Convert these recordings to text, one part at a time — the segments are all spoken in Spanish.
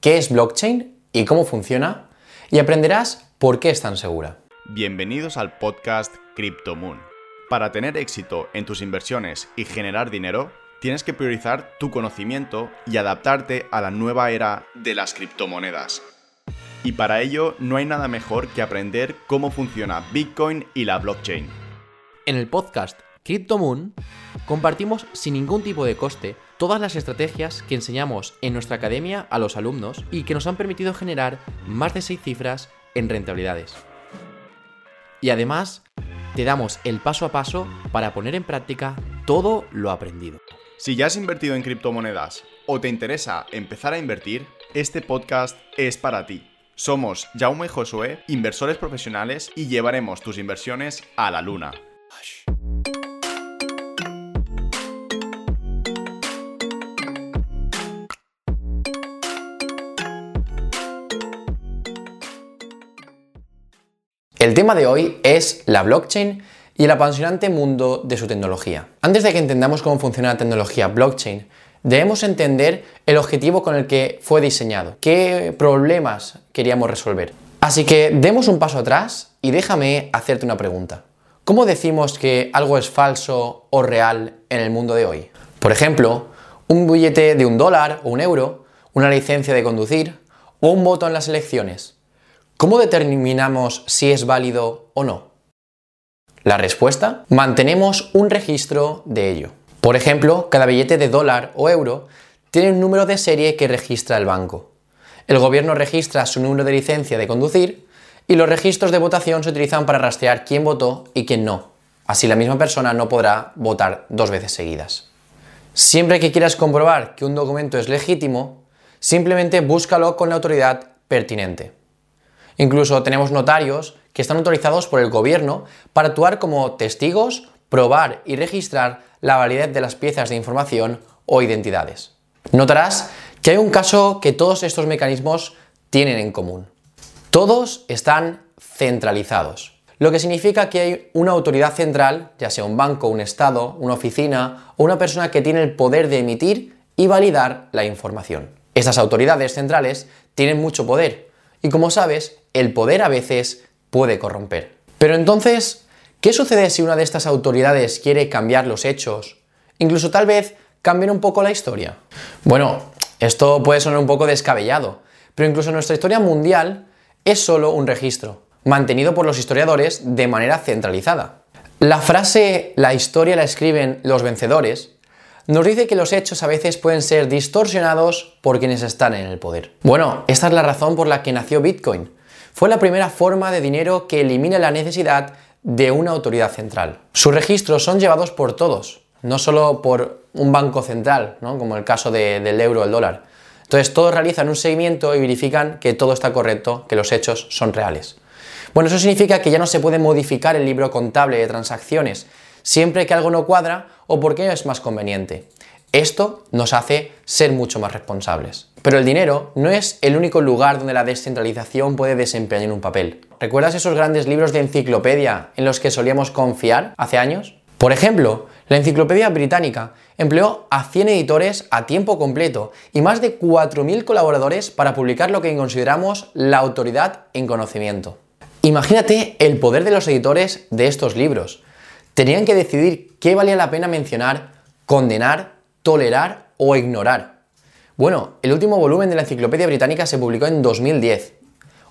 qué es blockchain y cómo funciona, y aprenderás por qué es tan segura. Bienvenidos al podcast CryptoMoon. Para tener éxito en tus inversiones y generar dinero, tienes que priorizar tu conocimiento y adaptarte a la nueva era de las criptomonedas. Y para ello no hay nada mejor que aprender cómo funciona Bitcoin y la blockchain. En el podcast CryptoMoon compartimos sin ningún tipo de coste todas las estrategias que enseñamos en nuestra academia a los alumnos y que nos han permitido generar más de 6 cifras en rentabilidades. Y además, te damos el paso a paso para poner en práctica todo lo aprendido. Si ya has invertido en criptomonedas o te interesa empezar a invertir, este podcast es para ti. Somos Jaume y Josué, inversores profesionales, y llevaremos tus inversiones a la luna. El tema de hoy es la blockchain y el apasionante mundo de su tecnología. Antes de que entendamos cómo funciona la tecnología blockchain, debemos entender el objetivo con el que fue diseñado, qué problemas queríamos resolver. Así que demos un paso atrás y déjame hacerte una pregunta. ¿Cómo decimos que algo es falso o real en el mundo de hoy? Por ejemplo, un billete de un dólar o un euro, una licencia de conducir o un voto en las elecciones. ¿Cómo determinamos si es válido o no? La respuesta, mantenemos un registro de ello. Por ejemplo, cada billete de dólar o euro tiene un número de serie que registra el banco. El gobierno registra su número de licencia de conducir y los registros de votación se utilizan para rastrear quién votó y quién no. Así la misma persona no podrá votar dos veces seguidas. Siempre que quieras comprobar que un documento es legítimo, simplemente búscalo con la autoridad pertinente. Incluso tenemos notarios que están autorizados por el gobierno para actuar como testigos, probar y registrar la validez de las piezas de información o identidades. Notarás que hay un caso que todos estos mecanismos tienen en común. Todos están centralizados, lo que significa que hay una autoridad central, ya sea un banco, un estado, una oficina o una persona que tiene el poder de emitir y validar la información. Estas autoridades centrales tienen mucho poder y como sabes, el poder a veces puede corromper. Pero entonces, ¿qué sucede si una de estas autoridades quiere cambiar los hechos? Incluso tal vez cambiar un poco la historia. Bueno, esto puede sonar un poco descabellado, pero incluso nuestra historia mundial es solo un registro, mantenido por los historiadores de manera centralizada. La frase la historia la escriben los vencedores nos dice que los hechos a veces pueden ser distorsionados por quienes están en el poder. Bueno, esta es la razón por la que nació Bitcoin, fue la primera forma de dinero que elimina la necesidad de una autoridad central. Sus registros son llevados por todos, no solo por un banco central, como el caso del euro o el dólar. Entonces todos realizan un seguimiento y verifican que todo está correcto, que los hechos son reales. Bueno, eso significa que ya no se puede modificar el libro contable de transacciones siempre que algo no cuadra o porque es más conveniente. Esto nos hace ser mucho más responsables. Pero el dinero no es el único lugar donde la descentralización puede desempeñar un papel. ¿Recuerdas esos grandes libros de enciclopedia en los que solíamos confiar hace años? Por ejemplo, la Enciclopedia Británica empleó a 100 editores a tiempo completo y más de 4.000 colaboradores para publicar lo que consideramos la autoridad en conocimiento. Imagínate el poder de los editores de estos libros. Tenían que decidir qué valía la pena mencionar, condenar, tolerar o ignorar. Bueno, el último volumen de la Enciclopedia Británica se publicó en 2010.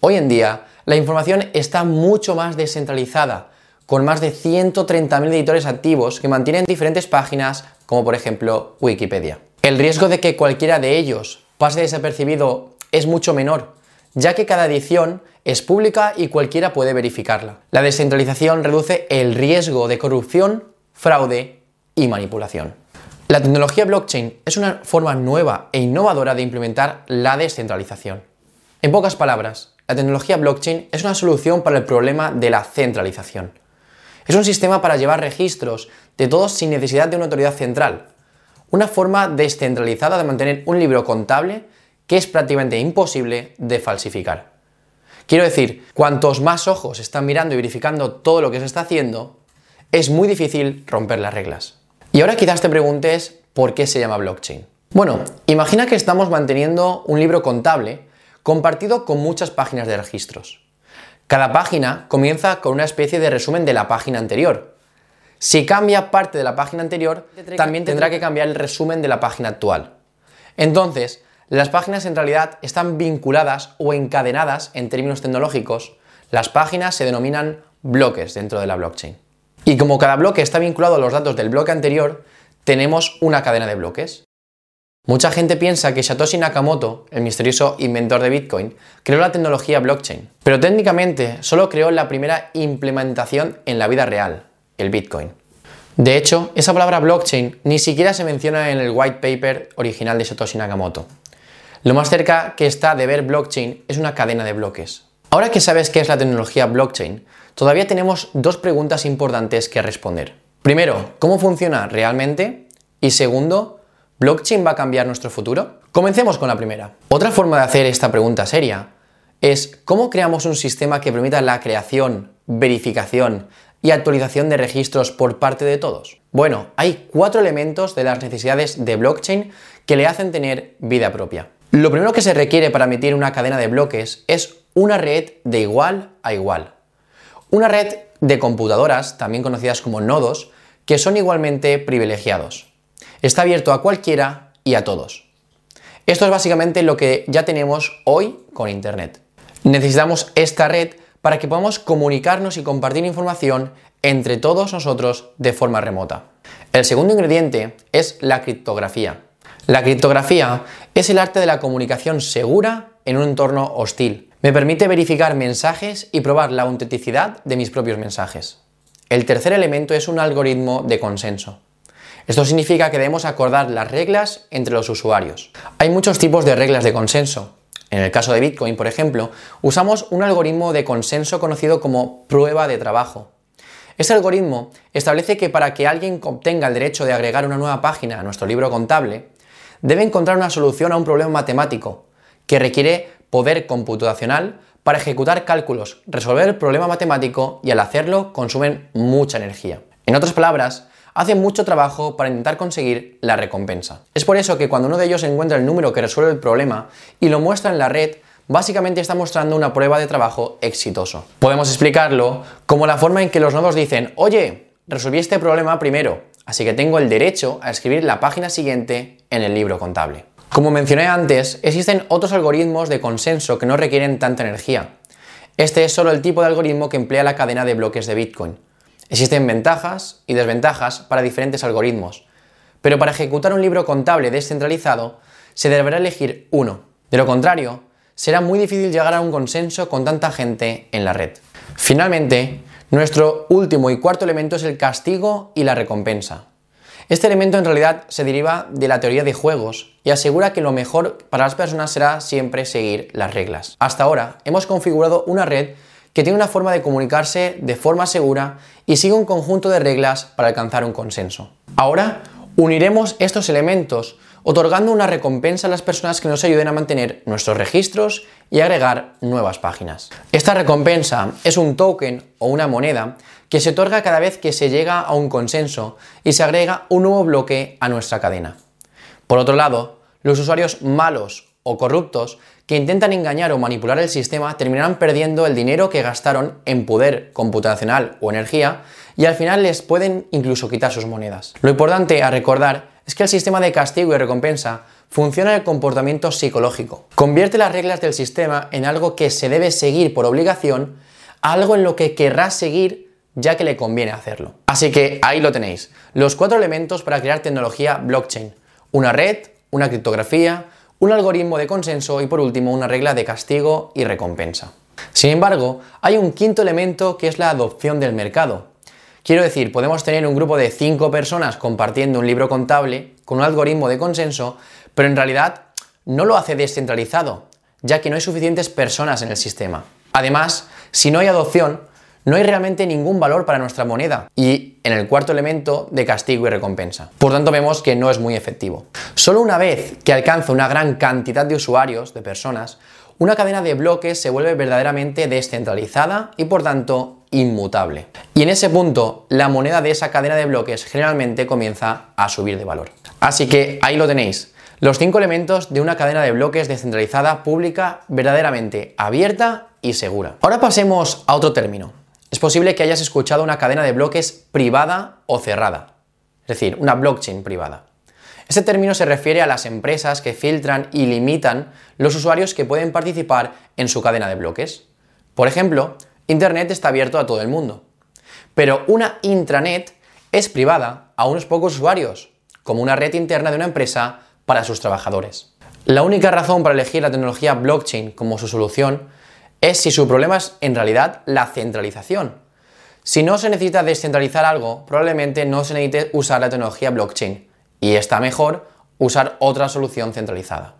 Hoy en día, la información está mucho más descentralizada, con más de 130.000 editores activos que mantienen diferentes páginas, como por ejemplo Wikipedia. El riesgo de que cualquiera de ellos pase desapercibido es mucho menor, ya que cada edición es pública y cualquiera puede verificarla. La descentralización reduce el riesgo de corrupción, fraude y manipulación. La tecnología blockchain es una forma nueva e innovadora de implementar la descentralización. En pocas palabras, la tecnología blockchain es una solución para el problema de la centralización. Es un sistema para llevar registros de todos sin necesidad de una autoridad central. Una forma descentralizada de mantener un libro contable que es prácticamente imposible de falsificar. Quiero decir, cuantos más ojos están mirando y verificando todo lo que se está haciendo, es muy difícil romper las reglas. Y ahora quizás te preguntes por qué se llama blockchain. Bueno, imagina que estamos manteniendo un libro contable compartido con muchas páginas de registros. Cada página comienza con una especie de resumen de la página anterior. Si cambia parte de la página anterior, también tendrá que cambiar el resumen de la página actual. Entonces, las páginas en realidad están vinculadas o encadenadas en términos tecnológicos. Las páginas se denominan bloques dentro de la blockchain. Y como cada bloque está vinculado a los datos del bloque anterior, tenemos una cadena de bloques. Mucha gente piensa que Satoshi Nakamoto, el misterioso inventor de Bitcoin, creó la tecnología blockchain, pero técnicamente solo creó la primera implementación en la vida real, el Bitcoin. De hecho, esa palabra blockchain ni siquiera se menciona en el white paper original de Satoshi Nakamoto. Lo más cerca que está de ver blockchain es una cadena de bloques. Ahora que sabes qué es la tecnología blockchain, todavía tenemos dos preguntas importantes que responder. Primero, ¿cómo funciona realmente? Y segundo, ¿Blockchain va a cambiar nuestro futuro? Comencemos con la primera. Otra forma de hacer esta pregunta seria es cómo creamos un sistema que permita la creación, verificación y actualización de registros por parte de todos. Bueno, hay cuatro elementos de las necesidades de blockchain que le hacen tener vida propia. Lo primero que se requiere para emitir una cadena de bloques es una red de igual a igual. Una red de computadoras, también conocidas como nodos, que son igualmente privilegiados. Está abierto a cualquiera y a todos. Esto es básicamente lo que ya tenemos hoy con Internet. Necesitamos esta red para que podamos comunicarnos y compartir información entre todos nosotros de forma remota. El segundo ingrediente es la criptografía. La criptografía es el arte de la comunicación segura en un entorno hostil. Me permite verificar mensajes y probar la autenticidad de mis propios mensajes. El tercer elemento es un algoritmo de consenso. Esto significa que debemos acordar las reglas entre los usuarios. Hay muchos tipos de reglas de consenso. En el caso de Bitcoin, por ejemplo, usamos un algoritmo de consenso conocido como prueba de trabajo. Este algoritmo establece que para que alguien obtenga el derecho de agregar una nueva página a nuestro libro contable, debe encontrar una solución a un problema matemático que requiere poder computacional para ejecutar cálculos, resolver el problema matemático y al hacerlo consumen mucha energía. En otras palabras, hacen mucho trabajo para intentar conseguir la recompensa. Es por eso que cuando uno de ellos encuentra el número que resuelve el problema y lo muestra en la red, básicamente está mostrando una prueba de trabajo exitoso. Podemos explicarlo como la forma en que los nodos dicen, oye, resolví este problema primero, así que tengo el derecho a escribir la página siguiente en el libro contable. Como mencioné antes, existen otros algoritmos de consenso que no requieren tanta energía. Este es solo el tipo de algoritmo que emplea la cadena de bloques de Bitcoin. Existen ventajas y desventajas para diferentes algoritmos, pero para ejecutar un libro contable descentralizado se deberá elegir uno. De lo contrario, será muy difícil llegar a un consenso con tanta gente en la red. Finalmente, nuestro último y cuarto elemento es el castigo y la recompensa. Este elemento en realidad se deriva de la teoría de juegos y asegura que lo mejor para las personas será siempre seguir las reglas. Hasta ahora hemos configurado una red que tiene una forma de comunicarse de forma segura y sigue un conjunto de reglas para alcanzar un consenso. Ahora uniremos estos elementos otorgando una recompensa a las personas que nos ayuden a mantener nuestros registros y agregar nuevas páginas. Esta recompensa es un token o una moneda que se otorga cada vez que se llega a un consenso y se agrega un nuevo bloque a nuestra cadena. Por otro lado, los usuarios malos o corruptos que intentan engañar o manipular el sistema terminarán perdiendo el dinero que gastaron en poder computacional o energía y al final les pueden incluso quitar sus monedas. Lo importante a recordar es que el sistema de castigo y recompensa funciona en el comportamiento psicológico. Convierte las reglas del sistema en algo que se debe seguir por obligación algo en lo que querrá seguir ya que le conviene hacerlo. Así que ahí lo tenéis, los cuatro elementos para crear tecnología blockchain. Una red, una criptografía, un algoritmo de consenso y por último una regla de castigo y recompensa. Sin embargo, hay un quinto elemento que es la adopción del mercado. Quiero decir, podemos tener un grupo de cinco personas compartiendo un libro contable con un algoritmo de consenso, pero en realidad no lo hace descentralizado, ya que no hay suficientes personas en el sistema. Además, si no hay adopción, no hay realmente ningún valor para nuestra moneda y en el cuarto elemento de castigo y recompensa. Por tanto, vemos que no es muy efectivo. Solo una vez que alcanza una gran cantidad de usuarios, de personas, una cadena de bloques se vuelve verdaderamente descentralizada y por tanto inmutable. Y en ese punto, la moneda de esa cadena de bloques generalmente comienza a subir de valor. Así que ahí lo tenéis, Los cinco elementos de una cadena de bloques descentralizada, pública, verdaderamente abierta y segura. Ahora pasemos a otro término. Es posible que hayas escuchado una cadena de bloques privada o cerrada, es decir, una blockchain privada. Este término se refiere a las empresas que filtran y limitan los usuarios que pueden participar en su cadena de bloques. Por ejemplo, Internet está abierto a todo el mundo, pero una intranet es privada a unos pocos usuarios, como una red interna de una empresa para sus trabajadores. La única razón para elegir la tecnología blockchain como su solución es si su problema es en realidad la centralización. Si no se necesita descentralizar algo, probablemente no se necesite usar la tecnología blockchain y está mejor usar otra solución centralizada.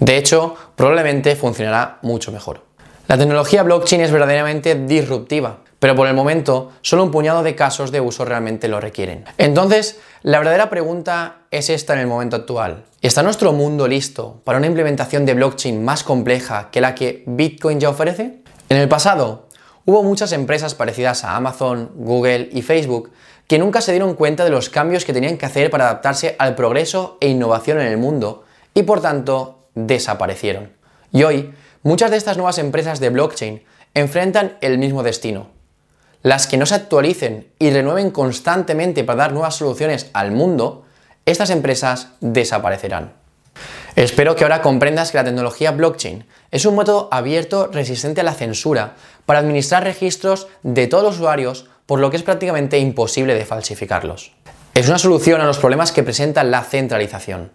De hecho, probablemente funcionará mucho mejor. La tecnología blockchain es verdaderamente disruptiva, pero por el momento solo un puñado de casos de uso realmente lo requieren. Entonces, la verdadera pregunta es esta en el momento actual. ¿Está nuestro mundo listo para una implementación de blockchain más compleja que la que Bitcoin ya ofrece? En el pasado, hubo muchas empresas parecidas a Amazon, Google y Facebook que nunca se dieron cuenta de los cambios que tenían que hacer para adaptarse al progreso e innovación en el mundo y por tanto desaparecieron. Y hoy, Muchas de estas nuevas empresas de blockchain enfrentan el mismo destino. Las que no se actualicen y renueven constantemente para dar nuevas soluciones al mundo, estas empresas desaparecerán. Espero que ahora comprendas que la tecnología blockchain es un método abierto resistente a la censura para administrar registros de todos los usuarios, por lo que es prácticamente imposible de falsificarlos. Es una solución a los problemas que presenta la centralización.